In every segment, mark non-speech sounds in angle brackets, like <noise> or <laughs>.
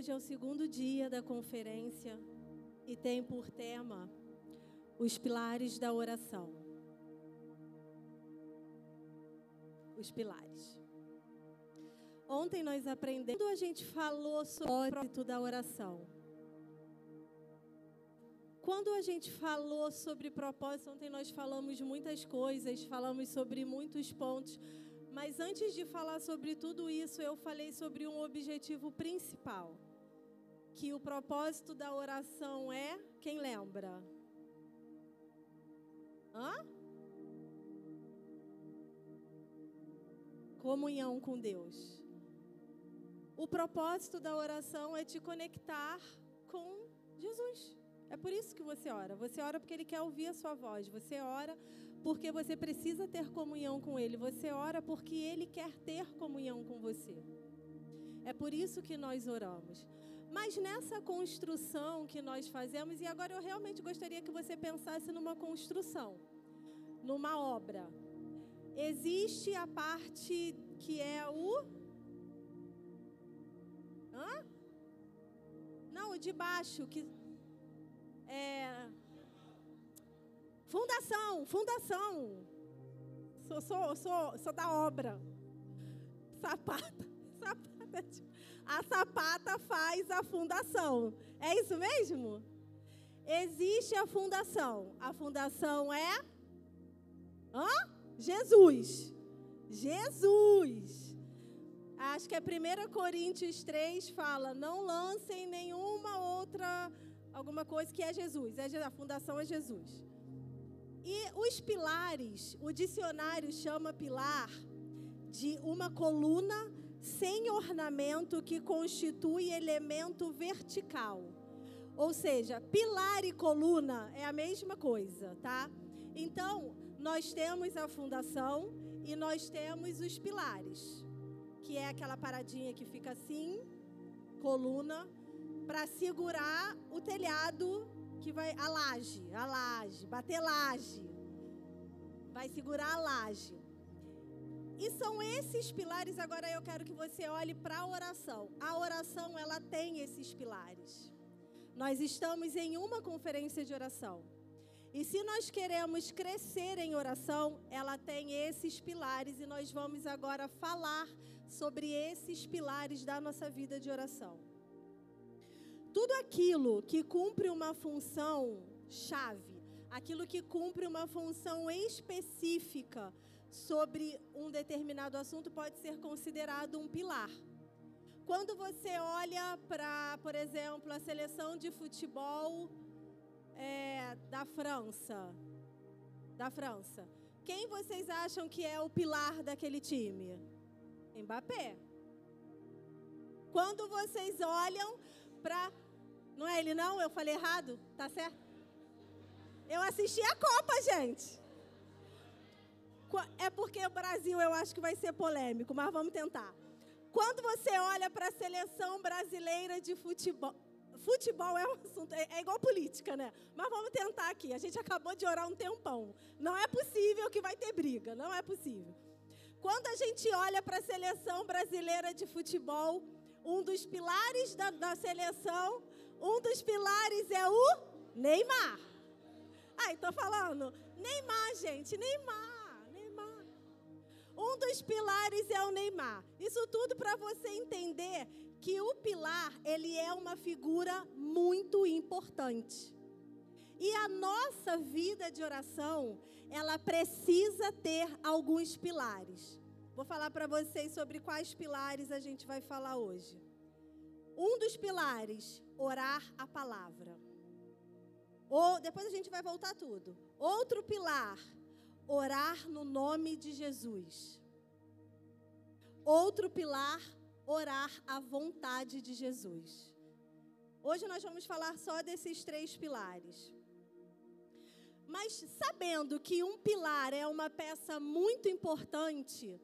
Hoje é o segundo dia da conferência e tem por tema os pilares da oração. Os pilares. Ontem nós aprendemos, quando a gente falou sobre o propósito da oração. Quando a gente falou sobre propósito, ontem nós falamos muitas coisas, falamos sobre muitos pontos, mas antes de falar sobre tudo isso, eu falei sobre um objetivo principal. Que o propósito da oração é, quem lembra? Hã? Comunhão com Deus. O propósito da oração é te conectar com Jesus. É por isso que você ora. Você ora porque Ele quer ouvir a sua voz. Você ora porque você precisa ter comunhão com Ele. Você ora porque Ele quer ter comunhão com você. É por isso que nós oramos. Mas nessa construção que nós fazemos, e agora eu realmente gostaria que você pensasse numa construção, numa obra. Existe a parte que é o. Hã? Não, o de baixo, que. É. Fundação, fundação. Sou, sou, sou, sou da obra. Sapata. A sapata faz a fundação. É isso mesmo? Existe a fundação. A fundação é Hã? Jesus. Jesus. Acho que é 1 Coríntios 3 fala: não lancem nenhuma outra, alguma coisa que é Jesus. É, a fundação é Jesus. E os pilares, o dicionário chama pilar de uma coluna sem ornamento que constitui elemento vertical. Ou seja, pilar e coluna é a mesma coisa, tá? Então, nós temos a fundação e nós temos os pilares, que é aquela paradinha que fica assim, coluna, para segurar o telhado que vai a laje, a laje, bater laje. Vai segurar a laje. E são esses pilares, agora eu quero que você olhe para a oração. A oração, ela tem esses pilares. Nós estamos em uma conferência de oração. E se nós queremos crescer em oração, ela tem esses pilares e nós vamos agora falar sobre esses pilares da nossa vida de oração. Tudo aquilo que cumpre uma função chave, aquilo que cumpre uma função específica sobre um determinado assunto pode ser considerado um pilar. Quando você olha para, por exemplo, a seleção de futebol é, da França, da França, quem vocês acham que é o pilar daquele time? Mbappé. Quando vocês olham para. Não é ele, não? Eu falei errado? Tá certo? Eu assisti a Copa, gente. É porque o Brasil eu acho que vai ser polêmico, mas vamos tentar. Quando você olha para a seleção brasileira de futebol. Futebol é um assunto, é, é, igual política, né? Mas vamos tentar aqui. A gente acabou de orar um tempão. Não é possível que vai ter briga, não é possível. Quando a gente olha para a seleção brasileira de futebol, um dos pilares da, da seleção, um dos pilares é o Neymar. Ai, tô falando. Neymar, gente, Neymar, Neymar. Um dos pilares é o Neymar. Isso tudo para você entender que o pilar, ele é uma figura muito importante. E a nossa vida de oração, ela precisa ter alguns pilares. Vou falar para vocês sobre quais pilares a gente vai falar hoje. Um dos pilares, orar a palavra. Ou depois a gente vai voltar tudo. Outro pilar, orar no nome de Jesus. Outro pilar, orar a vontade de Jesus. Hoje nós vamos falar só desses três pilares. Mas sabendo que um pilar é uma peça muito importante,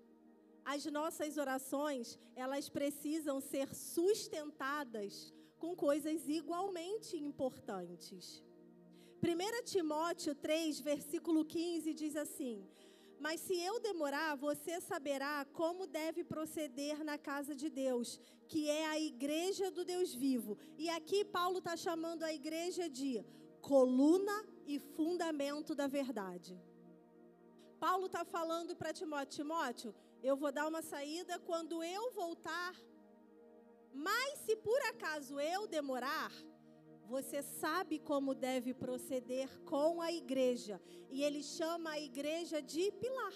as nossas orações, elas precisam ser sustentadas com coisas igualmente importantes. 1 Timóteo 3, versículo 15 diz assim: Mas se eu demorar, você saberá como deve proceder na casa de Deus, que é a igreja do Deus vivo. E aqui Paulo está chamando a igreja de coluna e fundamento da verdade. Paulo está falando para Timóteo: Timóteo, eu vou dar uma saída quando eu voltar. Mas se por acaso eu demorar, você sabe como deve proceder com a igreja. E ele chama a igreja de pilar.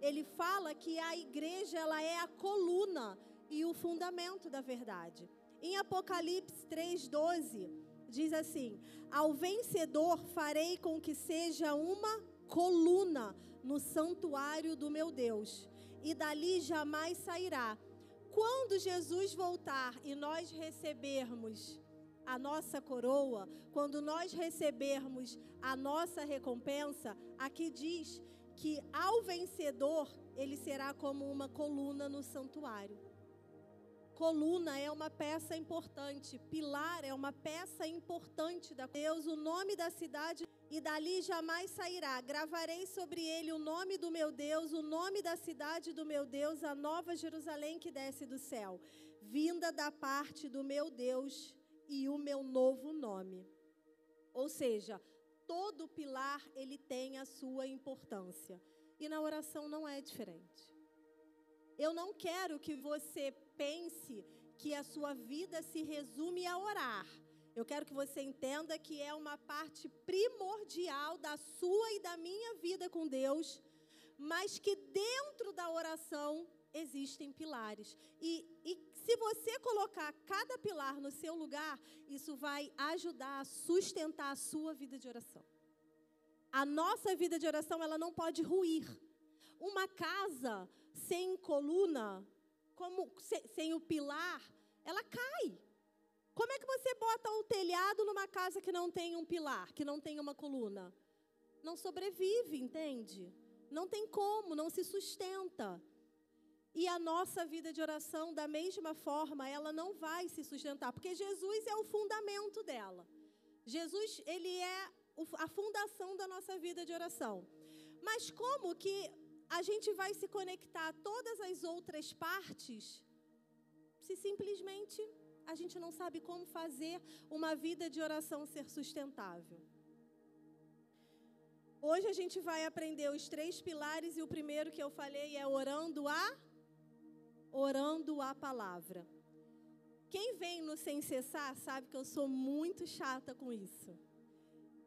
Ele fala que a igreja ela é a coluna e o fundamento da verdade. Em Apocalipse 3:12 diz assim: Ao vencedor farei com que seja uma coluna no santuário do meu Deus, e dali jamais sairá. Quando Jesus voltar e nós recebermos a nossa coroa, quando nós recebermos a nossa recompensa, aqui diz que ao vencedor ele será como uma coluna no santuário. Coluna é uma peça importante, pilar é uma peça importante da Deus, o nome da cidade e dali jamais sairá. Gravarei sobre ele o nome do meu Deus, o nome da cidade do meu Deus, a nova Jerusalém que desce do céu, vinda da parte do meu Deus e o meu novo nome. Ou seja, todo pilar ele tem a sua importância. E na oração não é diferente. Eu não quero que você pense que a sua vida se resume a orar. Eu quero que você entenda que é uma parte primordial da sua e da minha vida com Deus, mas que dentro da oração existem pilares. E, e se você colocar cada pilar no seu lugar, isso vai ajudar a sustentar a sua vida de oração. A nossa vida de oração, ela não pode ruir. Uma casa sem coluna, como sem o pilar, ela cai. Como é que você bota o telhado numa casa que não tem um pilar, que não tem uma coluna? Não sobrevive, entende? Não tem como, não se sustenta. E a nossa vida de oração, da mesma forma, ela não vai se sustentar, porque Jesus é o fundamento dela. Jesus, ele é a fundação da nossa vida de oração. Mas como que a gente vai se conectar a todas as outras partes se simplesmente a gente não sabe como fazer uma vida de oração ser sustentável? Hoje a gente vai aprender os três pilares e o primeiro que eu falei é orando a orando a palavra. Quem vem no sem cessar sabe que eu sou muito chata com isso.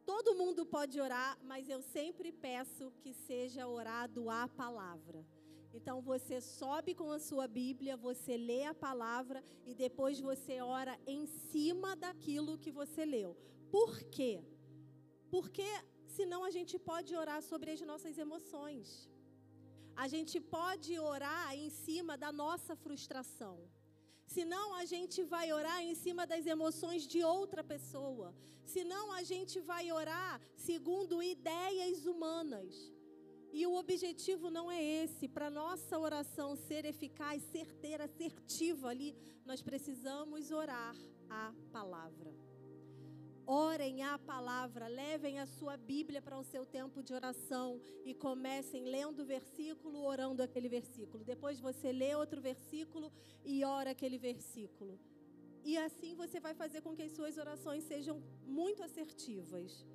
Todo mundo pode orar, mas eu sempre peço que seja orado a palavra. Então você sobe com a sua Bíblia, você lê a palavra e depois você ora em cima daquilo que você leu. Por quê? Porque senão a gente pode orar sobre as nossas emoções. A gente pode orar em cima da nossa frustração. Senão a gente vai orar em cima das emoções de outra pessoa. Senão a gente vai orar segundo ideias humanas. E o objetivo não é esse. Para nossa oração ser eficaz, certeira, assertiva ali, nós precisamos orar a palavra. Orem a palavra, levem a sua Bíblia para o seu tempo de oração e comecem lendo o versículo, orando aquele versículo. Depois você lê outro versículo e ora aquele versículo. E assim você vai fazer com que as suas orações sejam muito assertivas.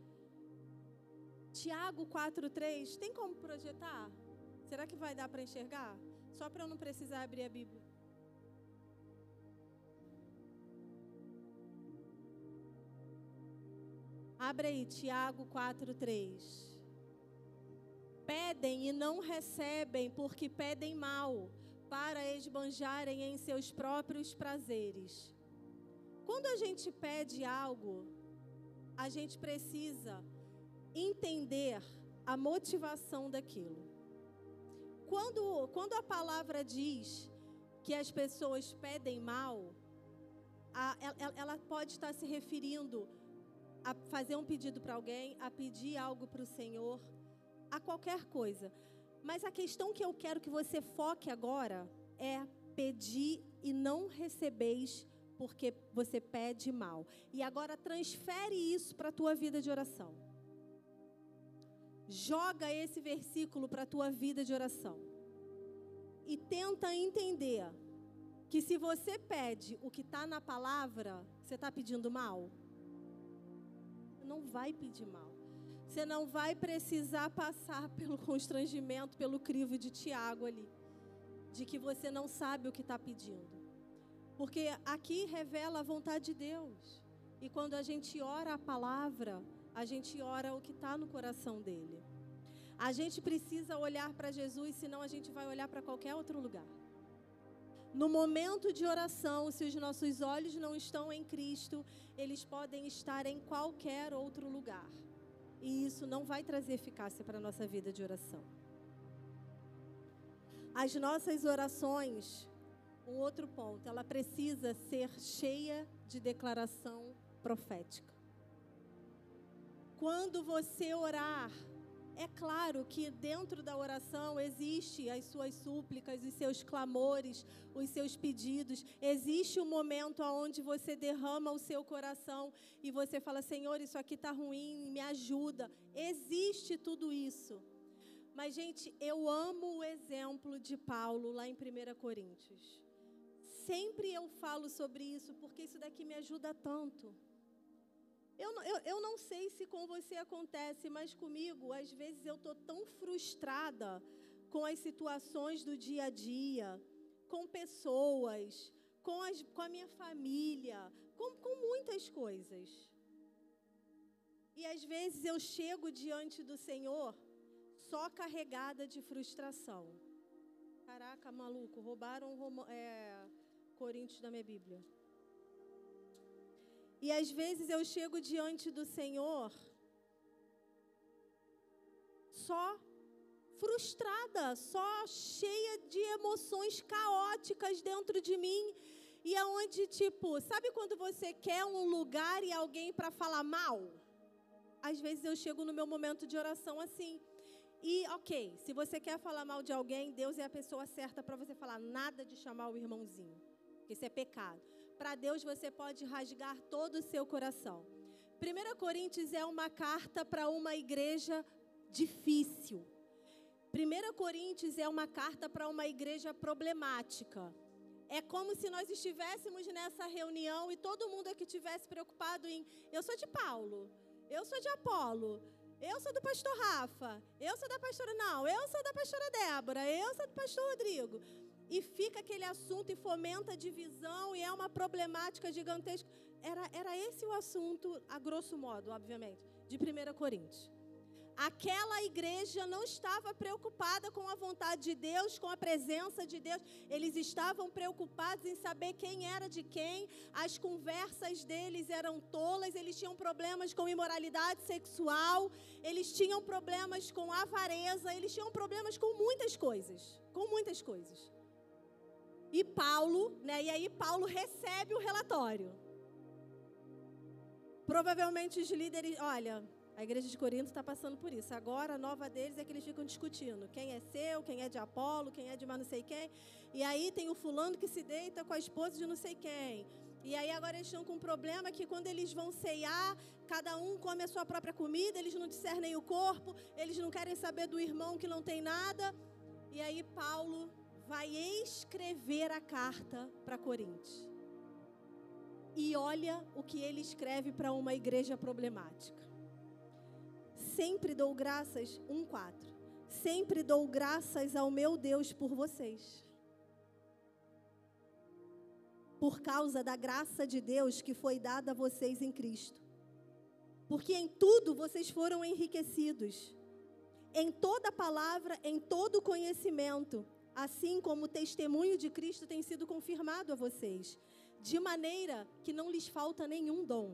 Tiago 4:3, tem como projetar? Será que vai dar para enxergar? Só para eu não precisar abrir a Bíblia. Abre aí, Tiago 4,3. Pedem e não recebem, porque pedem mal, para esbanjarem em seus próprios prazeres. Quando a gente pede algo, a gente precisa entender a motivação daquilo. Quando, quando a palavra diz que as pessoas pedem mal, a, ela, ela pode estar se referindo a fazer um pedido para alguém, a pedir algo para o Senhor, a qualquer coisa. Mas a questão que eu quero que você foque agora é pedir e não recebeis porque você pede mal. E agora transfere isso para a tua vida de oração. joga esse versículo para a tua vida de oração. E tenta entender que se você pede o que está na palavra, você está pedindo mal? Não vai pedir mal. Você não vai precisar passar <laughs> pelo constrangimento, pelo crivo de Tiago ali, de que você não sabe o que está pedindo. Porque aqui revela a vontade de Deus. E quando a gente ora a palavra, a gente ora o que está no coração dele. A gente precisa olhar para Jesus, senão a gente vai olhar para qualquer outro lugar. No momento de oração, se os nossos olhos não estão em Cristo, eles podem estar em qualquer outro lugar. E isso não vai trazer eficácia para a nossa vida de oração. As nossas orações, um outro ponto, ela precisa ser cheia de declaração profética. Quando você orar, é claro que dentro da oração existe as suas súplicas, os seus clamores, os seus pedidos. Existe um momento onde você derrama o seu coração e você fala: Senhor, isso aqui está ruim, me ajuda. Existe tudo isso. Mas, gente, eu amo o exemplo de Paulo lá em 1 Coríntios. Sempre eu falo sobre isso porque isso daqui me ajuda tanto. Eu, eu, eu não sei se com você acontece, mas comigo, às vezes eu estou tão frustrada com as situações do dia a dia, com pessoas, com, as, com a minha família, com, com muitas coisas. E às vezes eu chego diante do Senhor só carregada de frustração. Caraca, maluco, roubaram é, Coríntios da minha Bíblia. E às vezes eu chego diante do Senhor só frustrada, só cheia de emoções caóticas dentro de mim. E aonde, tipo, sabe quando você quer um lugar e alguém para falar mal? Às vezes eu chego no meu momento de oração assim. E, ok, se você quer falar mal de alguém, Deus é a pessoa certa para você falar. Nada de chamar o irmãozinho, porque isso é pecado para Deus você pode rasgar todo o seu coração. 1 Coríntios é uma carta para uma igreja difícil. 1 Coríntios é uma carta para uma igreja problemática. É como se nós estivéssemos nessa reunião e todo mundo aqui tivesse preocupado em eu sou de Paulo, eu sou de Apolo, eu sou do pastor Rafa, eu sou da pastora não, eu sou da pastora Débora, eu sou do pastor Rodrigo e fica aquele assunto e fomenta a divisão e é uma problemática gigantesca. Era, era esse o assunto, a grosso modo, obviamente, de 1 Coríntios. Aquela igreja não estava preocupada com a vontade de Deus, com a presença de Deus. Eles estavam preocupados em saber quem era de quem. As conversas deles eram tolas. Eles tinham problemas com imoralidade sexual. Eles tinham problemas com avareza. Eles tinham problemas com muitas coisas. Com muitas coisas. E Paulo, né? E aí Paulo recebe o relatório. Provavelmente os líderes, olha, a igreja de Corinto está passando por isso. Agora a nova deles é que eles ficam discutindo quem é seu, quem é de Apolo, quem é de mais não sei quem. E aí tem o fulano que se deita com a esposa de não sei quem. E aí agora eles estão com um problema que quando eles vão ceiar, cada um come a sua própria comida, eles não discernem o corpo, eles não querem saber do irmão que não tem nada. E aí Paulo vai escrever a carta para Coríntios. E olha o que ele escreve para uma igreja problemática. Sempre dou graças, 1:4. Sempre dou graças ao meu Deus por vocês. Por causa da graça de Deus que foi dada a vocês em Cristo. Porque em tudo vocês foram enriquecidos. Em toda palavra, em todo conhecimento assim como o testemunho de Cristo tem sido confirmado a vocês, de maneira que não lhes falta nenhum dom.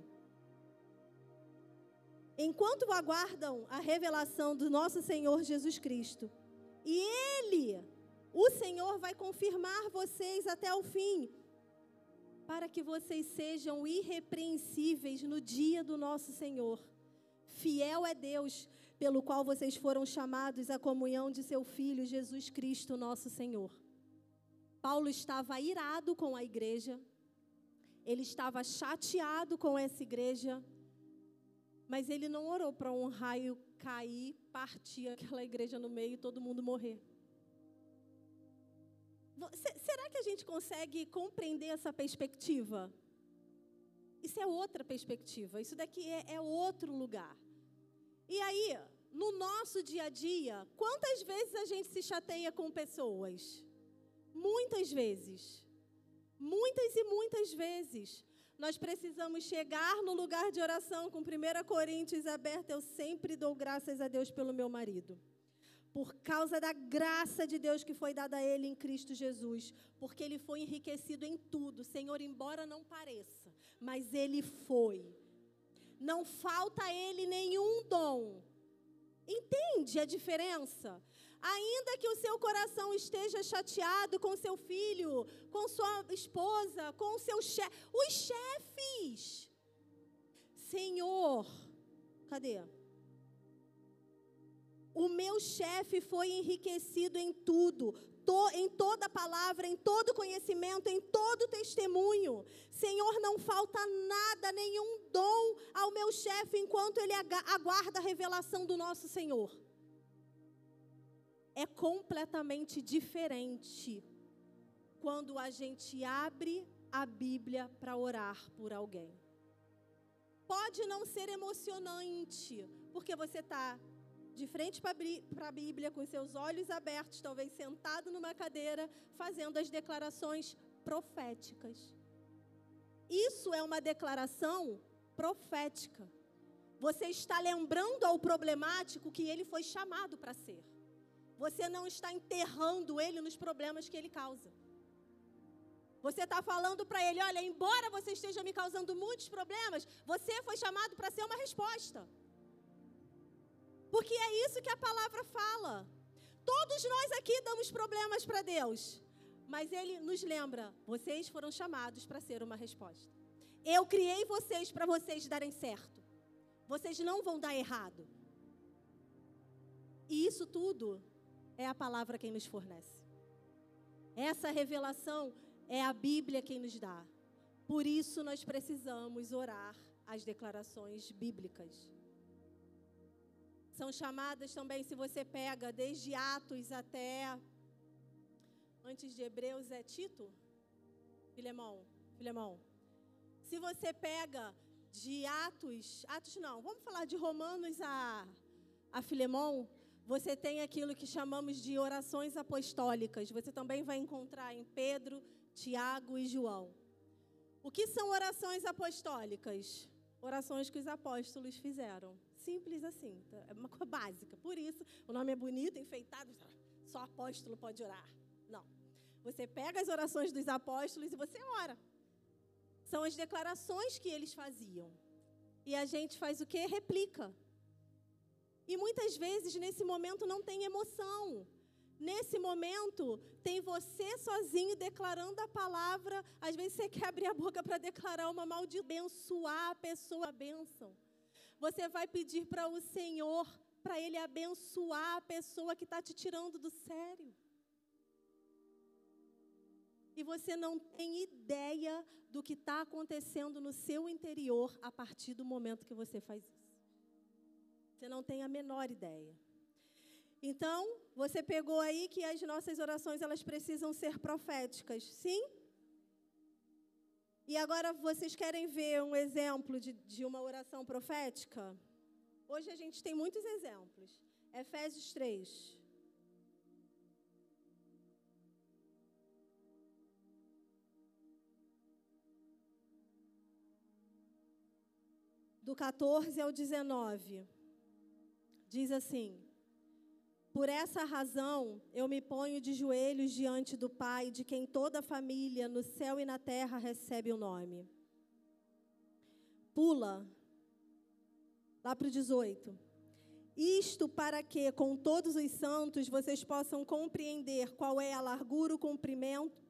Enquanto aguardam a revelação do nosso Senhor Jesus Cristo, e Ele, o Senhor, vai confirmar vocês até o fim, para que vocês sejam irrepreensíveis no dia do nosso Senhor. Fiel é Deus, pelo qual vocês foram chamados à comunhão de seu Filho Jesus Cristo, nosso Senhor. Paulo estava irado com a igreja, ele estava chateado com essa igreja, Mas ele não orou para um raio cair, partir aquela igreja no meio e todo mundo morrer. Será que a gente consegue compreender essa perspectiva? Isso é outra perspectiva, isso daqui é, é outro lugar. E aí, no nosso dia a dia, quantas vezes a gente se chateia com pessoas? Muitas vezes. Muitas e muitas vezes. Nós precisamos chegar no lugar de oração com 1 Coríntios aberto. Eu sempre dou graças a Deus pelo meu marido. Por causa da graça de Deus que foi dada a ele em Cristo Jesus. Porque ele foi enriquecido em tudo. Senhor, embora não pareça, mas ele foi. Não falta a ele nenhum dom. Entende a diferença? Ainda que o seu coração esteja chateado com seu filho, com sua esposa, com seu chefe, os chefes. Senhor, cadê? O meu chefe foi enriquecido em tudo, to, em toda palavra, em todo conhecimento, em todo testemunho. Senhor, não falta nada, nenhum dom ao meu chefe enquanto ele aguarda a revelação do nosso Senhor é completamente diferente quando a gente abre a Bíblia para orar por alguém. Pode não ser emocionante, porque você está de frente para a Bíblia, com seus olhos abertos, talvez sentado numa cadeira, fazendo as declarações proféticas. Isso é uma declaração profética. Você está lembrando ao problemático que ele foi chamado para ser. Você não está enterrando ele nos problemas que ele causa. Você está falando para ele: olha, embora você esteja me causando muitos problemas, você foi chamado para ser uma resposta. Porque é isso que a palavra fala. Todos nós aqui damos problemas para Deus. Mas Ele nos lembra: vocês foram chamados para ser uma resposta. Eu criei vocês para vocês darem certo. Vocês não vão dar errado. E isso tudo é a palavra quem nos fornece. Essa revelação é a Bíblia quem nos dá. Por isso nós precisamos orar as declarações bíblicas. São chamadas também, se você pega desde Atos até antes de Hebreus é Tito, Filemão, Filemão. Se você pega de Atos, Atos não, vamos falar de Romanos a, a Filemão, você tem aquilo que chamamos de orações apostólicas. Você também vai encontrar em Pedro, Tiago e João. O que são orações apostólicas? Orações que os apóstolos fizeram. Simples assim, tá? é uma coisa básica. Por isso, o nome é bonito, enfeitado, só apóstolo pode orar. Não. Você pega as orações dos apóstolos e você ora. São as declarações que eles faziam. E a gente faz o que? Replica. E muitas vezes nesse momento não tem emoção. Nesse momento, tem você sozinho declarando a palavra. Às vezes você quer abrir a boca para declarar uma maldição, abençoar a pessoa, a bênção. Você vai pedir para o Senhor, para Ele abençoar a pessoa que está te tirando do sério. E você não tem ideia do que está acontecendo no seu interior a partir do momento que você faz isso. Você não tem a menor ideia. Então, você pegou aí que as nossas orações elas precisam ser proféticas, sim? E agora vocês querem ver um exemplo de, de uma oração profética? Hoje a gente tem muitos exemplos. Efésios 3. Do 14 ao 19. Diz assim: Por essa razão eu me ponho de joelhos diante do Pai, de quem toda a família no céu e na terra recebe o nome. Pula, lá para o 18. Isto para que, com todos os santos, vocês possam compreender qual é a largura, o comprimento,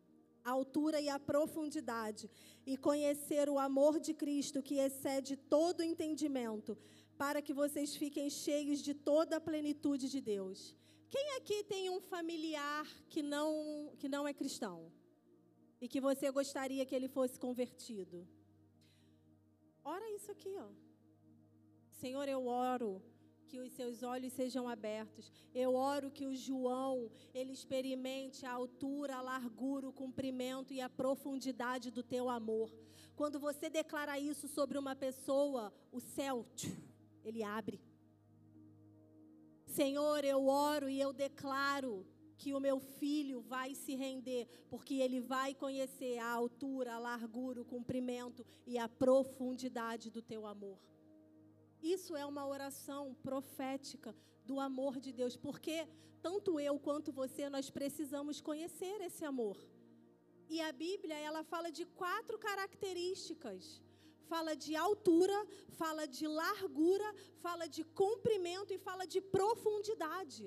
a altura e a profundidade, e conhecer o amor de Cristo que excede todo entendimento para que vocês fiquem cheios de toda a plenitude de Deus. Quem aqui tem um familiar que não, que não é cristão? E que você gostaria que ele fosse convertido? Ora isso aqui, ó. Senhor, eu oro que os seus olhos sejam abertos. Eu oro que o João, ele experimente a altura, a largura, o comprimento e a profundidade do teu amor. Quando você declara isso sobre uma pessoa, o céu, ele abre. Senhor, eu oro e eu declaro que o meu filho vai se render, porque ele vai conhecer a altura, a largura, o comprimento e a profundidade do teu amor. Isso é uma oração profética do amor de Deus, porque tanto eu quanto você nós precisamos conhecer esse amor. E a Bíblia, ela fala de quatro características. Fala de altura, fala de largura, fala de comprimento e fala de profundidade.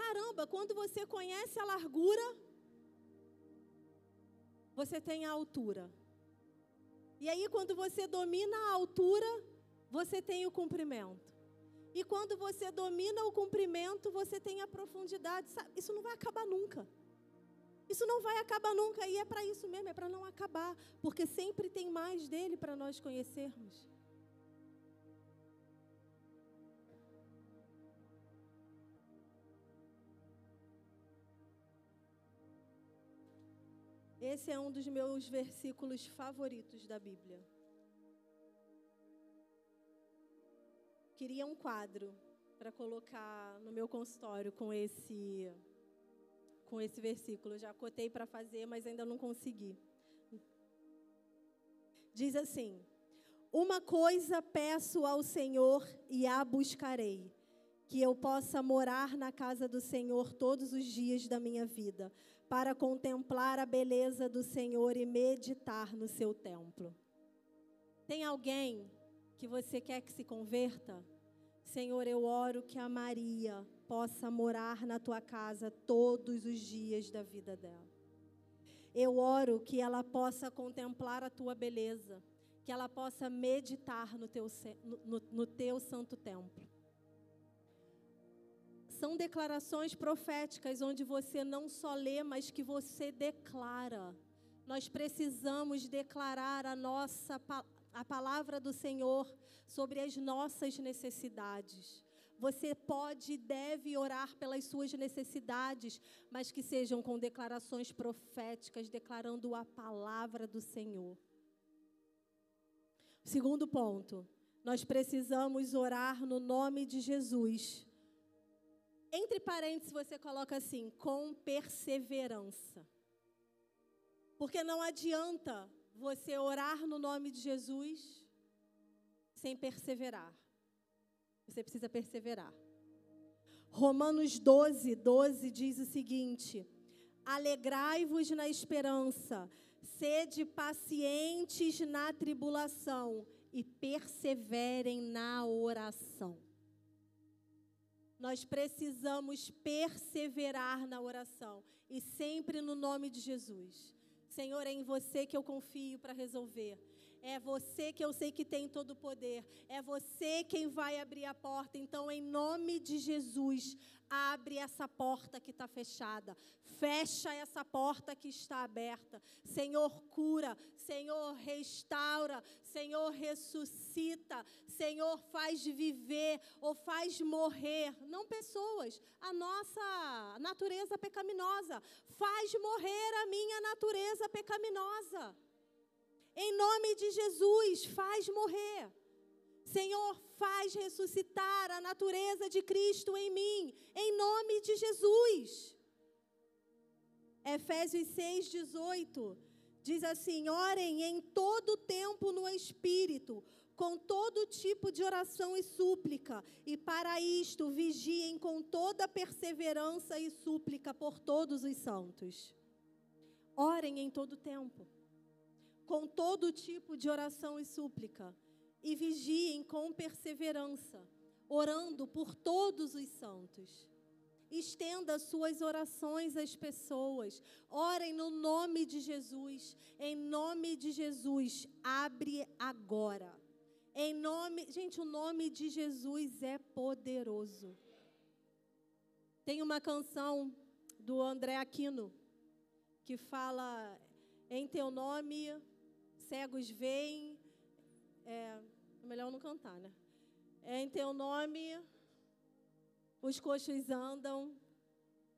Caramba, quando você conhece a largura, você tem a altura. E aí, quando você domina a altura, você tem o comprimento. E quando você domina o comprimento, você tem a profundidade. Isso não vai acabar nunca. Isso não vai acabar nunca. E é para isso mesmo, é para não acabar. Porque sempre tem mais dele para nós conhecermos. Esse é um dos meus versículos favoritos da Bíblia. Queria um quadro para colocar no meu consultório com esse com esse versículo. Já cotei para fazer, mas ainda não consegui. Diz assim: Uma coisa peço ao Senhor e a buscarei, que eu possa morar na casa do Senhor todos os dias da minha vida para contemplar a beleza do Senhor e meditar no seu templo. Tem alguém que você quer que se converta? Senhor, eu oro que a Maria possa morar na tua casa todos os dias da vida dela. Eu oro que ela possa contemplar a tua beleza, que ela possa meditar no teu, no, no, teu santo templo são declarações proféticas onde você não só lê, mas que você declara. Nós precisamos declarar a nossa a palavra do Senhor sobre as nossas necessidades. Você pode e deve orar pelas suas necessidades, mas que sejam com declarações proféticas, declarando a palavra do Senhor. Segundo ponto, nós precisamos orar no nome de Jesus entre parênteses, você coloca assim: com perseverança. Porque não adianta você orar no nome de Jesus sem perseverar. Você precisa perseverar. Romanos 12, 12 diz o seguinte: Alegrai-vos na esperança, sede pacientes na tribulação e perseverem na oração. Nós precisamos perseverar na oração e sempre no nome de Jesus. Senhor, é em você que eu confio para resolver. É você que eu sei que tem todo o poder. É você quem vai abrir a porta. Então, em nome de Jesus, abre essa porta que está fechada. Fecha essa porta que está aberta. Senhor, cura. Senhor, restaura. Senhor, ressuscita. Senhor, faz viver ou faz morrer. Não pessoas, a nossa natureza pecaminosa. Faz morrer a minha natureza pecaminosa. Em nome de Jesus, faz morrer. Senhor, faz ressuscitar a natureza de Cristo em mim, em nome de Jesus. Efésios 6,18 diz assim: orem em todo tempo no Espírito, com todo tipo de oração e súplica, e para isto vigiem com toda perseverança e súplica por todos os santos. Orem em todo tempo com todo tipo de oração e súplica, e vigiem com perseverança, orando por todos os santos. Estenda suas orações às pessoas. Orem no nome de Jesus. Em nome de Jesus, abre agora. Em nome, gente, o nome de Jesus é poderoso. Tem uma canção do André Aquino que fala em teu nome cegos veem. É, é melhor não cantar, né? É em teu nome os coxos andam,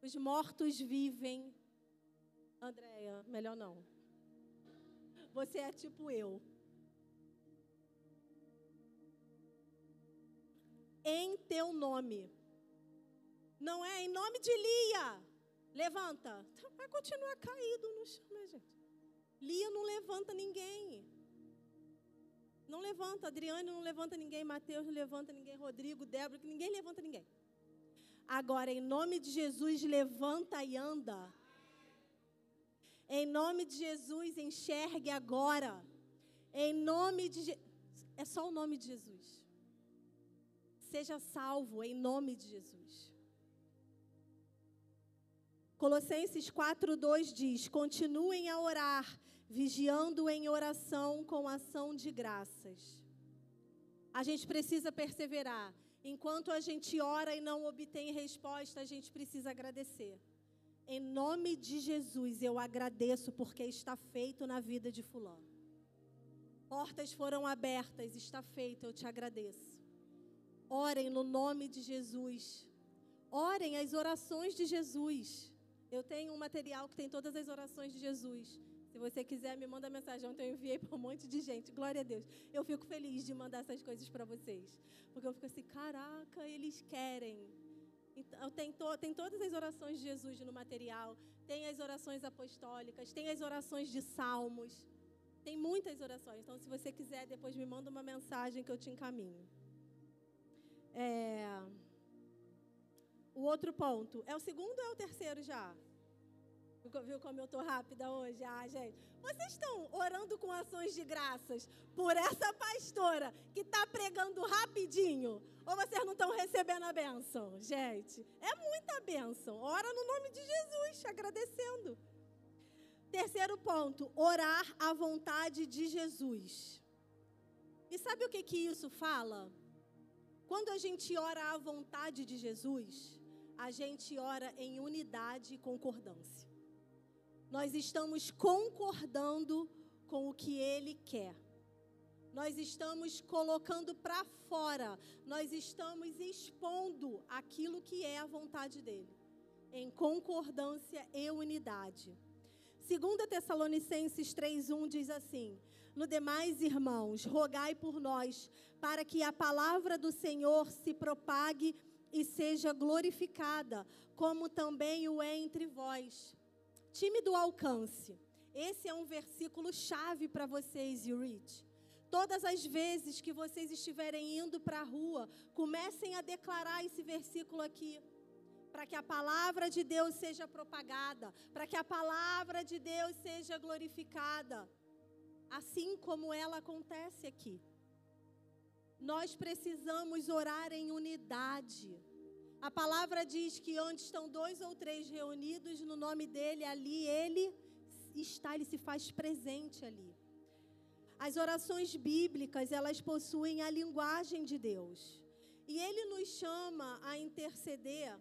os mortos vivem. Andréia, melhor não. Você é tipo eu. Em teu nome. Não é em nome de Lia. Levanta. Vai continuar caído no chão, né, gente? Lia não levanta ninguém. Não levanta. Adriane não levanta ninguém. Mateus não levanta ninguém. Rodrigo, Débora, ninguém levanta ninguém. Agora, em nome de Jesus, levanta e anda. Em nome de Jesus, enxergue agora. Em nome de. É só o nome de Jesus. Seja salvo em nome de Jesus. Colossenses 4:2 diz: "Continuem a orar, vigiando em oração com ação de graças." A gente precisa perseverar. Enquanto a gente ora e não obtém resposta, a gente precisa agradecer. Em nome de Jesus, eu agradeço porque está feito na vida de Fulano. Portas foram abertas, está feito, eu te agradeço. Orem no nome de Jesus. Orem as orações de Jesus. Eu tenho um material que tem todas as orações de Jesus. Se você quiser, me manda mensagem. Ontem eu enviei para um monte de gente. Glória a Deus. Eu fico feliz de mandar essas coisas para vocês. Porque eu fico assim, caraca, eles querem. Então, tem, to, tem todas as orações de Jesus no material. Tem as orações apostólicas. Tem as orações de salmos. Tem muitas orações. Então, se você quiser, depois me manda uma mensagem que eu te encaminho. É... O outro ponto. É o segundo ou é o terceiro já? Viu como eu estou rápida hoje? Ah, gente. Vocês estão orando com ações de graças por essa pastora que está pregando rapidinho? Ou vocês não estão recebendo a benção? Gente, é muita benção. Ora no nome de Jesus, agradecendo. Terceiro ponto, orar à vontade de Jesus. E sabe o que, que isso fala? Quando a gente ora à vontade de Jesus, a gente ora em unidade e concordância. Nós estamos concordando com o que Ele quer. Nós estamos colocando para fora, nós estamos expondo aquilo que é a vontade dele, em concordância e unidade. 2 Tessalonicenses 3,1 diz assim: No demais, irmãos, rogai por nós, para que a palavra do Senhor se propague e seja glorificada, como também o é entre vós time do alcance. Esse é um versículo chave para vocês, Rich. Todas as vezes que vocês estiverem indo para a rua, comecem a declarar esse versículo aqui. Para que a palavra de Deus seja propagada, para que a palavra de Deus seja glorificada, assim como ela acontece aqui. Nós precisamos orar em unidade. A palavra diz que onde estão dois ou três reunidos no nome dele, ali ele está, ele se faz presente ali. As orações bíblicas, elas possuem a linguagem de Deus. E ele nos chama a interceder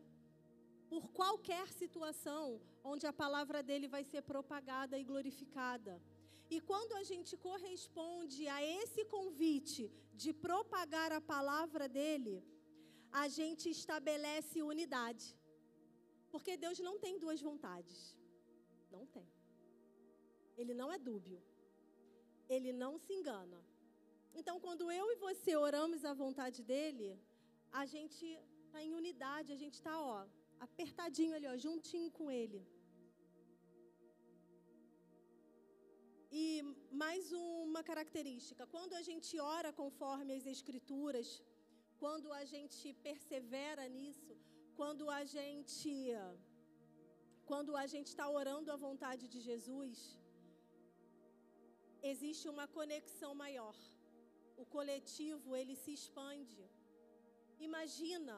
por qualquer situação onde a palavra dele vai ser propagada e glorificada. E quando a gente corresponde a esse convite de propagar a palavra dele, a gente estabelece unidade. Porque Deus não tem duas vontades. Não tem. Ele não é dúbio. Ele não se engana. Então, quando eu e você oramos a vontade dele, a gente está em unidade, a gente está, ó, apertadinho ali, ó, juntinho com ele. E mais uma característica: quando a gente ora conforme as Escrituras, quando a gente persevera nisso, quando a gente quando a gente está orando a vontade de Jesus, existe uma conexão maior. O coletivo ele se expande. Imagina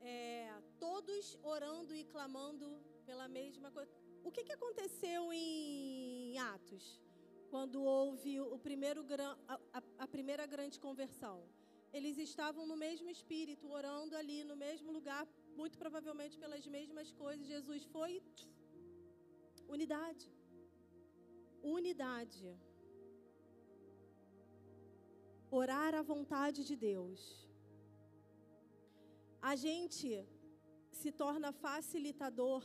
é, todos orando e clamando pela mesma coisa. O que, que aconteceu em Atos, quando houve o primeiro, a, a, a primeira grande conversão? Eles estavam no mesmo espírito, orando ali no mesmo lugar, muito provavelmente pelas mesmas coisas. Jesus foi unidade. Unidade. orar a vontade de Deus, a gente se torna facilitador,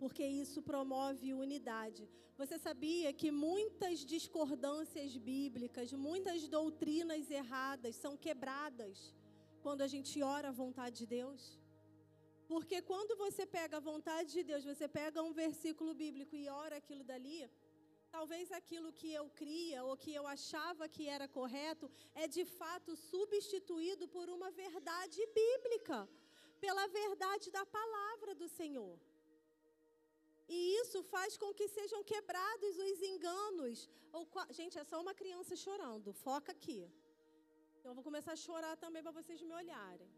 porque isso promove unidade. Você sabia que muitas discordâncias bíblicas, muitas doutrinas erradas são quebradas quando a gente ora a vontade de Deus? Porque quando você pega a vontade de Deus, você pega um versículo bíblico e ora aquilo dali, talvez aquilo que eu cria ou que eu achava que era correto é de fato substituído por uma verdade bíblica, pela verdade da palavra do Senhor. E isso faz com que sejam quebrados os enganos. Ou, gente, é só uma criança chorando, foca aqui. Então, eu vou começar a chorar também para vocês me olharem.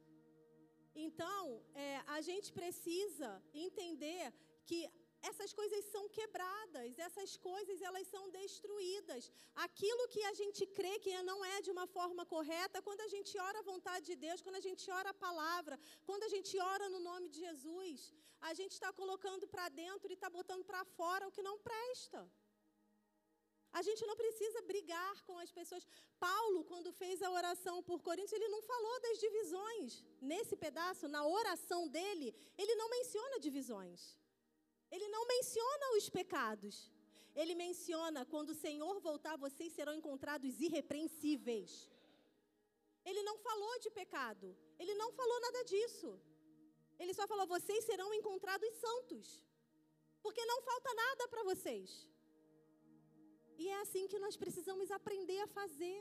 Então, é, a gente precisa entender que essas coisas são quebradas, essas coisas elas são destruídas. Aquilo que a gente crê que não é de uma forma correta, quando a gente ora a vontade de Deus, quando a gente ora a palavra, quando a gente ora no nome de Jesus, a gente está colocando para dentro e está botando para fora o que não presta. A gente não precisa brigar com as pessoas. Paulo, quando fez a oração por Coríntios, ele não falou das divisões. Nesse pedaço, na oração dele, ele não menciona divisões. Ele não menciona os pecados. Ele menciona quando o Senhor voltar, vocês serão encontrados irrepreensíveis. Ele não falou de pecado. Ele não falou nada disso. Ele só falou: vocês serão encontrados santos. Porque não falta nada para vocês. E é assim que nós precisamos aprender a fazer.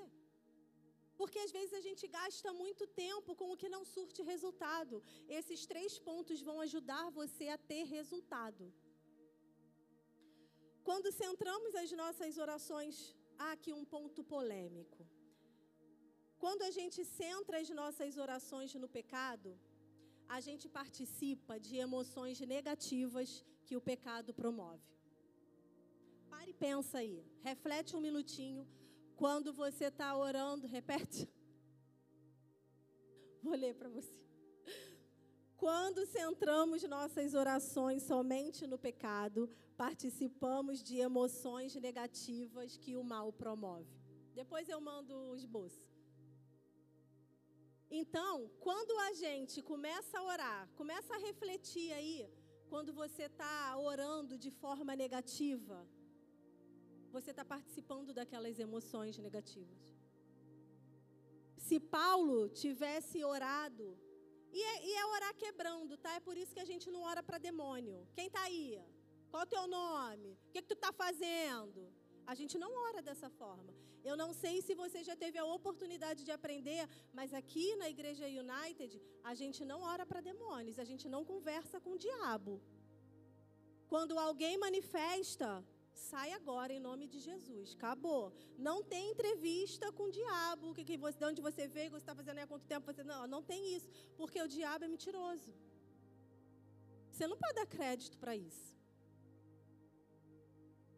Porque às vezes a gente gasta muito tempo com o que não surte resultado. Esses três pontos vão ajudar você a ter resultado. Quando centramos as nossas orações, há aqui um ponto polêmico. Quando a gente centra as nossas orações no pecado, a gente participa de emoções negativas que o pecado promove. Pare e pensa aí, reflete um minutinho quando você está orando, repete. Vou ler para você. Quando centramos nossas orações somente no pecado, participamos de emoções negativas que o mal promove. Depois eu mando o esboço. Então, quando a gente começa a orar, começa a refletir aí, quando você está orando de forma negativa, você está participando daquelas emoções negativas. Se Paulo tivesse orado, e é, e é orar quebrando, tá? É por isso que a gente não ora para demônio. Quem está aí? Qual o teu nome? O que, que tu está fazendo? A gente não ora dessa forma. Eu não sei se você já teve a oportunidade de aprender, mas aqui na Igreja United, a gente não ora para demônios, a gente não conversa com o diabo. Quando alguém manifesta Sai agora em nome de Jesus. Acabou. Não tem entrevista com o diabo. Que, que você, de onde você veio, você está fazendo aí há quanto tempo? Você, não, não tem isso. Porque o diabo é mentiroso. Você não pode dar crédito para isso.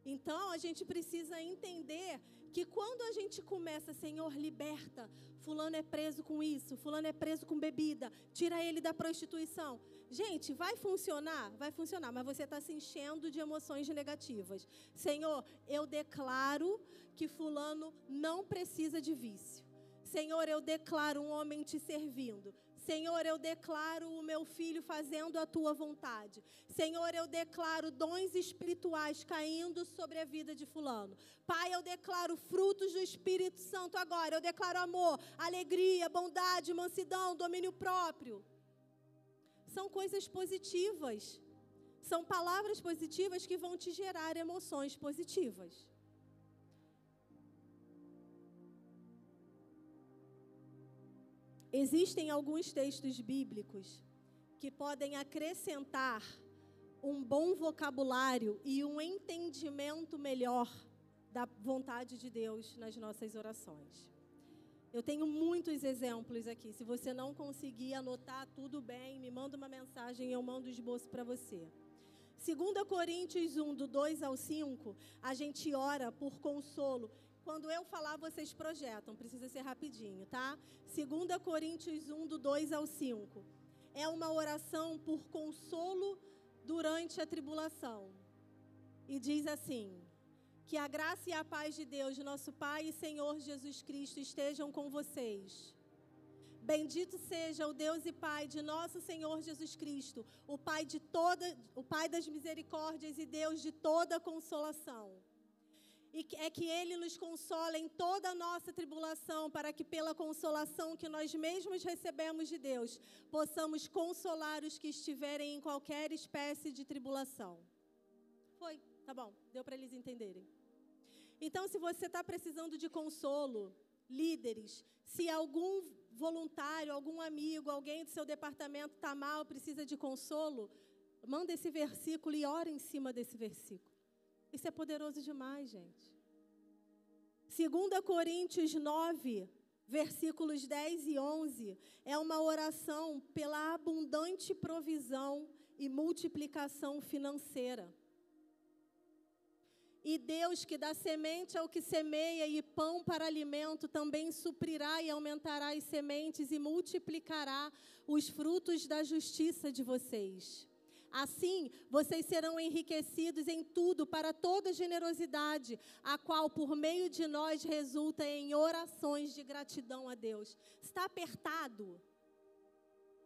Então a gente precisa entender que quando a gente começa, Senhor, liberta, fulano é preso com isso, fulano é preso com bebida, tira ele da prostituição. Gente, vai funcionar? Vai funcionar, mas você está se enchendo de emoções negativas. Senhor, eu declaro que fulano não precisa de vício. Senhor, eu declaro um homem te servindo. Senhor, eu declaro o meu filho fazendo a tua vontade. Senhor, eu declaro dons espirituais caindo sobre a vida de Fulano. Pai, eu declaro frutos do Espírito Santo agora. Eu declaro amor, alegria, bondade, mansidão, domínio próprio. São coisas positivas. São palavras positivas que vão te gerar emoções positivas. Existem alguns textos bíblicos que podem acrescentar um bom vocabulário e um entendimento melhor da vontade de Deus nas nossas orações. Eu tenho muitos exemplos aqui. Se você não conseguir anotar tudo bem, me manda uma mensagem e eu mando o esboço para você. 2 Coríntios 1, do 2 ao 5, a gente ora por consolo quando eu falar, vocês projetam, precisa ser rapidinho, tá? 2 Coríntios 1, do 2 ao 5. É uma oração por consolo durante a tribulação. E diz assim: Que a graça e a paz de Deus, nosso Pai e Senhor Jesus Cristo, estejam com vocês. Bendito seja o Deus e Pai de nosso Senhor Jesus Cristo, o Pai de toda, o Pai das misericórdias e Deus de toda consolação. E é que Ele nos consola em toda a nossa tribulação, para que, pela consolação que nós mesmos recebemos de Deus, possamos consolar os que estiverem em qualquer espécie de tribulação. Foi, tá bom, deu para eles entenderem. Então, se você está precisando de consolo, líderes, se algum voluntário, algum amigo, alguém do seu departamento está mal, precisa de consolo, manda esse versículo e ora em cima desse versículo. Isso é poderoso demais, gente. 2 Coríntios 9, versículos 10 e 11, é uma oração pela abundante provisão e multiplicação financeira. E Deus, que dá semente ao que semeia e pão para alimento, também suprirá e aumentará as sementes e multiplicará os frutos da justiça de vocês. Assim, vocês serão enriquecidos em tudo para toda generosidade, a qual por meio de nós resulta em orações de gratidão a Deus. Está apertado?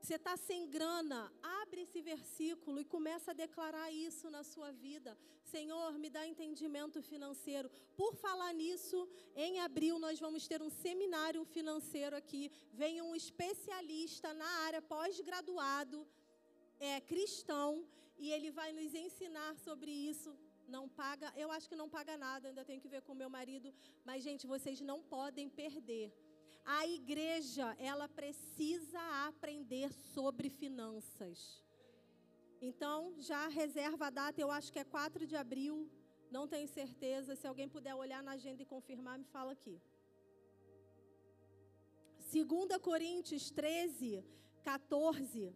Você está sem grana? Abre esse versículo e começa a declarar isso na sua vida. Senhor, me dá entendimento financeiro. Por falar nisso, em abril nós vamos ter um seminário financeiro aqui. Vem um especialista na área pós-graduado, é cristão, e ele vai nos ensinar sobre isso. Não paga, eu acho que não paga nada, ainda tenho que ver com meu marido, mas gente, vocês não podem perder a igreja, ela precisa aprender sobre finanças. Então, já reserva a data, eu acho que é 4 de abril, não tenho certeza. Se alguém puder olhar na agenda e confirmar, me fala aqui. 2 Coríntios 13, 14,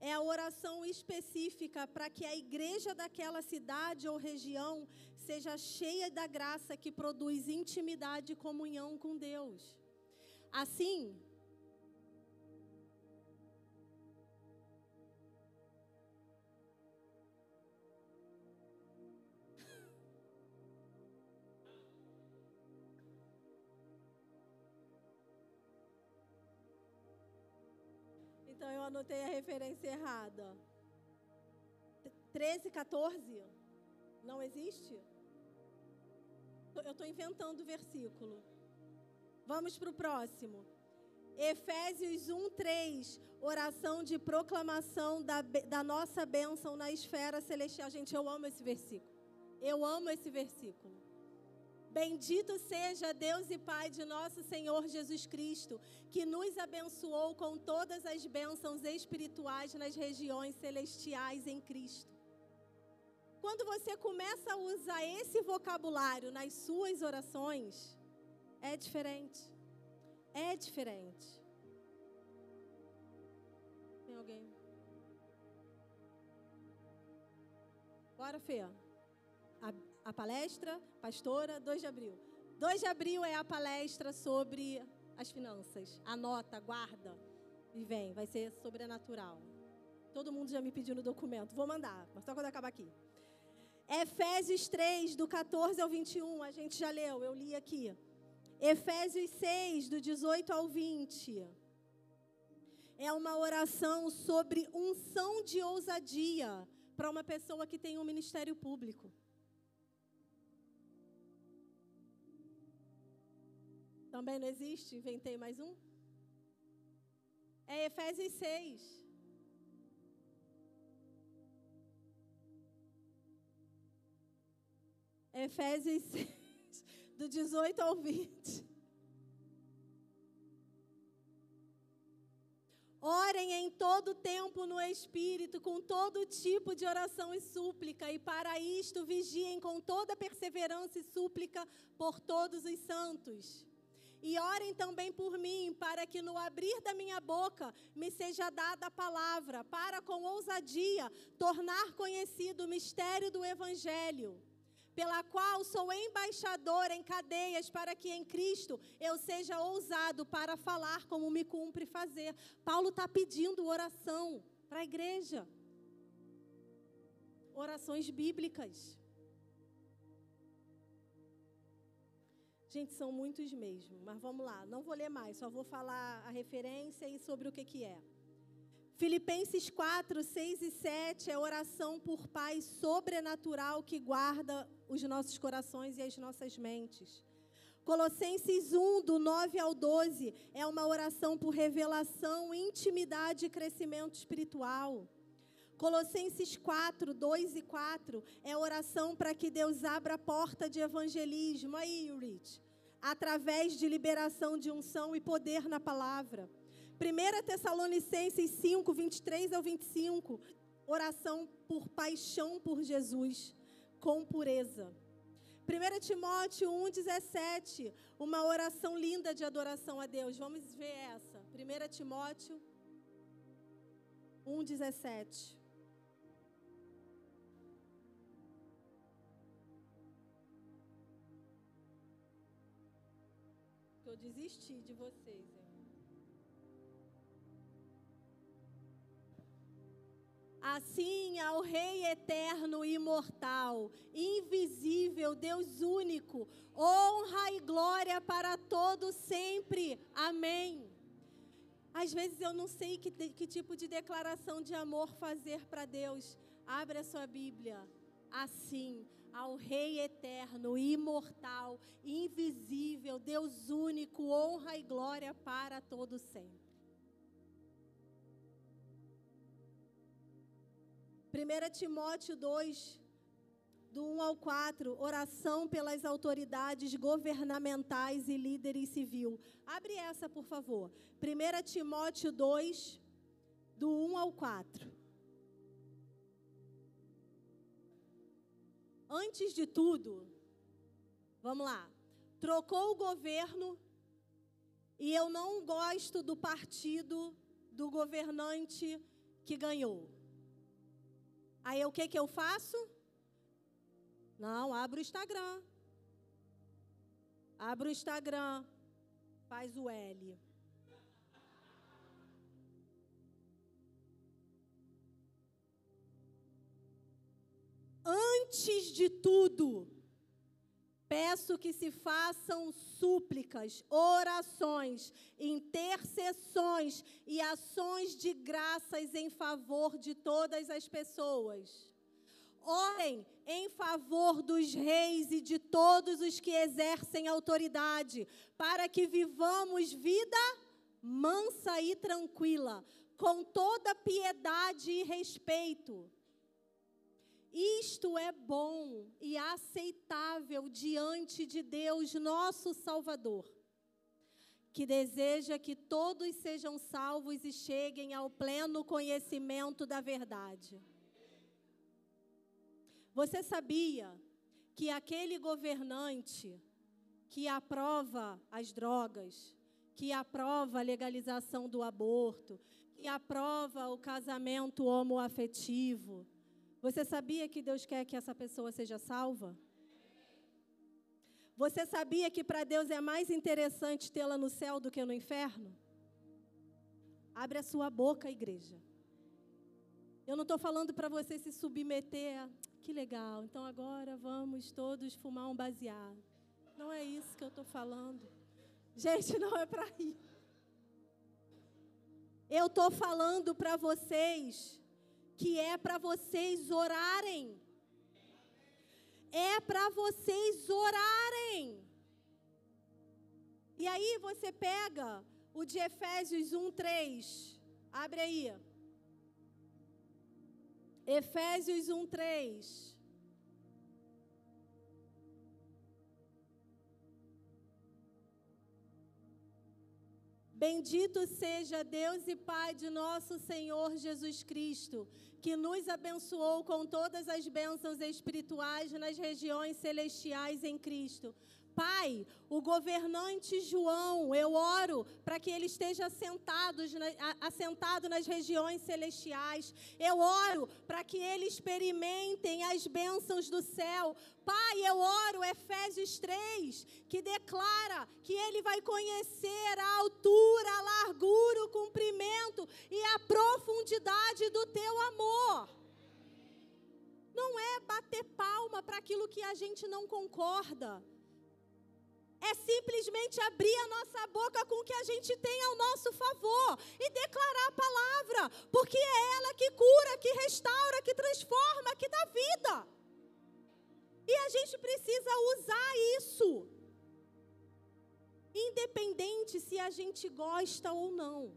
é a oração específica para que a igreja daquela cidade ou região seja cheia da graça que produz intimidade e comunhão com Deus. Assim, <laughs> Então eu anotei a referência errada. 13, 14? Não existe? Eu estou inventando o versículo. Vamos para o próximo. Efésios 1, 3. Oração de proclamação da, da nossa bênção na esfera celestial. Gente, eu amo esse versículo. Eu amo esse versículo. Bendito seja Deus e Pai de nosso Senhor Jesus Cristo, que nos abençoou com todas as bênçãos espirituais nas regiões celestiais em Cristo. Quando você começa a usar esse vocabulário nas suas orações, é diferente. É diferente. Tem alguém? Bora, Fê. A, a palestra, pastora, 2 de abril. 2 de abril é a palestra sobre as finanças. Anota, guarda e vem. Vai ser sobrenatural. Todo mundo já me pediu no documento. Vou mandar, mas só quando acabar aqui. Efésios 3, do 14 ao 21, a gente já leu, eu li aqui. Efésios 6, do 18 ao 20. É uma oração sobre unção de ousadia para uma pessoa que tem um ministério público. Também não existe? Inventei mais um? É Efésios 6. Efésios 6 do 18 ao 20. Orem em todo tempo no Espírito, com todo tipo de oração e súplica, e para isto vigiem com toda perseverança e súplica por todos os santos. E orem também por mim, para que no abrir da minha boca me seja dada a palavra, para com ousadia tornar conhecido o mistério do Evangelho pela qual sou embaixador em cadeias, para que em Cristo eu seja ousado para falar como me cumpre fazer. Paulo está pedindo oração para a igreja. Orações bíblicas. Gente, são muitos mesmo, mas vamos lá, não vou ler mais, só vou falar a referência e sobre o que, que é. Filipenses 4, 6 e 7 é oração por paz sobrenatural que guarda os nossos corações e as nossas mentes. Colossenses 1, do 9 ao 12, é uma oração por revelação, intimidade e crescimento espiritual. Colossenses 4, 2 e 4 é oração para que Deus abra a porta de evangelismo. Aí, Rich. Através de liberação de unção e poder na palavra. 1 Tessalonicenses 5, 23 ao 25. Oração por paixão por Jesus, com pureza. 1 Timóteo 1, 17. Uma oração linda de adoração a Deus. Vamos ver essa. 1 Timóteo 1, 17. eu desisti de vocês. Assim, ao Rei eterno imortal, invisível, Deus único, honra e glória para todos sempre. Amém. Às vezes eu não sei que, que tipo de declaração de amor fazer para Deus. Abre a sua Bíblia. Assim, ao Rei eterno, imortal, invisível, Deus único, honra e glória para todo sempre. 1 Timóteo 2, do 1 ao 4, oração pelas autoridades governamentais e líderes civil. Abre essa, por favor. 1 Timóteo 2, do 1 ao 4. Antes de tudo, vamos lá. Trocou o governo e eu não gosto do partido do governante que ganhou. Aí o que, que eu faço? Não, abro o Instagram. Abro o Instagram. Faz o L. Antes de tudo, peço que se façam súplicas, orações, intercessões e ações de graças em favor de todas as pessoas. Orem em favor dos reis e de todos os que exercem autoridade, para que vivamos vida mansa e tranquila, com toda piedade e respeito isto é bom e aceitável diante de Deus, nosso Salvador, que deseja que todos sejam salvos e cheguem ao pleno conhecimento da verdade. Você sabia que aquele governante que aprova as drogas, que aprova a legalização do aborto, que aprova o casamento homoafetivo, você sabia que Deus quer que essa pessoa seja salva? Você sabia que para Deus é mais interessante tê-la no céu do que no inferno? Abre a sua boca, igreja. Eu não estou falando para você se submeter a. Que legal, então agora vamos todos fumar um baseado. Não é isso que eu estou falando. Gente, não é para ir. Eu estou falando para vocês que é para vocês orarem. É para vocês orarem. E aí você pega o de Efésios 1, 3. Abre aí. Efésios 1, 3. Bendito seja Deus e Pai de nosso Senhor Jesus Cristo, que nos abençoou com todas as bênçãos espirituais nas regiões celestiais em Cristo. Pai, o governante João, eu oro para que ele esteja assentado, assentado nas regiões celestiais. Eu oro para que ele experimentem as bênçãos do céu. Pai, eu oro, Efésios 3, que declara que ele vai conhecer a altura, a largura, o comprimento e a profundidade do teu amor. Não é bater palma para aquilo que a gente não concorda é simplesmente abrir a nossa boca com o que a gente tem ao nosso favor e declarar a palavra, porque é ela que cura, que restaura, que transforma, que dá vida. E a gente precisa usar isso, independente se a gente gosta ou não.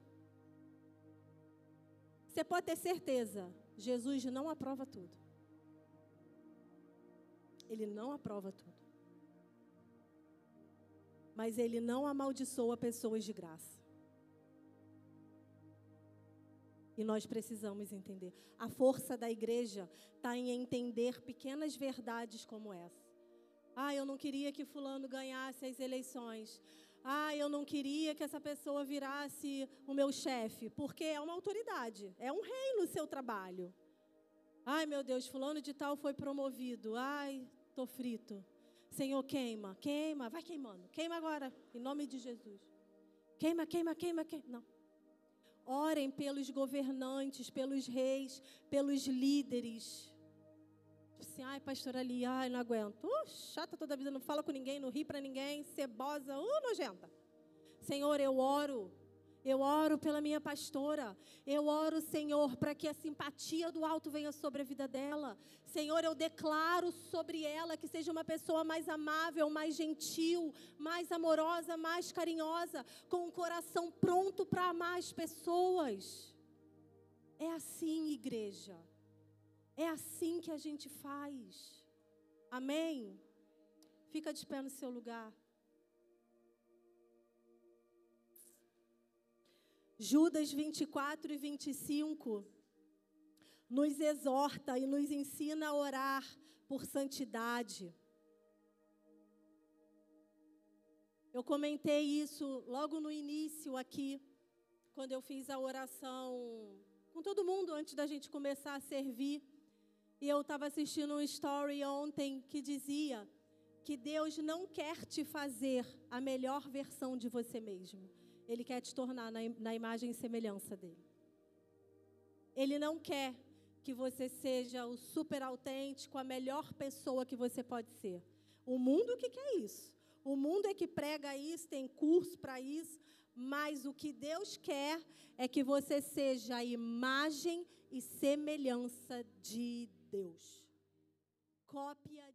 Você pode ter certeza, Jesus não aprova tudo. Ele não aprova tudo mas ele não amaldiçoa pessoas de graça. E nós precisamos entender. A força da igreja está em entender pequenas verdades como essa. Ah, eu não queria que Fulano ganhasse as eleições. Ah, eu não queria que essa pessoa virasse o meu chefe, porque é uma autoridade, é um rei no seu trabalho. Ai, meu Deus, Fulano de Tal foi promovido. Ai, estou frito. Senhor, queima, queima, vai queimando. Queima agora, em nome de Jesus. Queima, queima, queima, queima. Não. Orem pelos governantes, pelos reis, pelos líderes. Assim, ai, pastor ali, ai, não aguento. Uh, chata toda a vida, não fala com ninguém, não ri para ninguém, cebosa, uh, nojenta. Senhor, eu oro eu oro pela minha pastora. Eu oro, Senhor, para que a simpatia do alto venha sobre a vida dela. Senhor, eu declaro sobre ela que seja uma pessoa mais amável, mais gentil, mais amorosa, mais carinhosa, com um coração pronto para amar as pessoas. É assim, igreja. É assim que a gente faz. Amém? Fica de pé no seu lugar. Judas 24 e 25 nos exorta e nos ensina a orar por santidade. Eu comentei isso logo no início aqui, quando eu fiz a oração com todo mundo antes da gente começar a servir. E eu estava assistindo um story ontem que dizia que Deus não quer te fazer a melhor versão de você mesmo. Ele quer te tornar na, na imagem e semelhança dele. Ele não quer que você seja o super autêntico, a melhor pessoa que você pode ser. O mundo que quer isso. O mundo é que prega isso, tem curso para isso, mas o que Deus quer é que você seja a imagem e semelhança de Deus. Cópia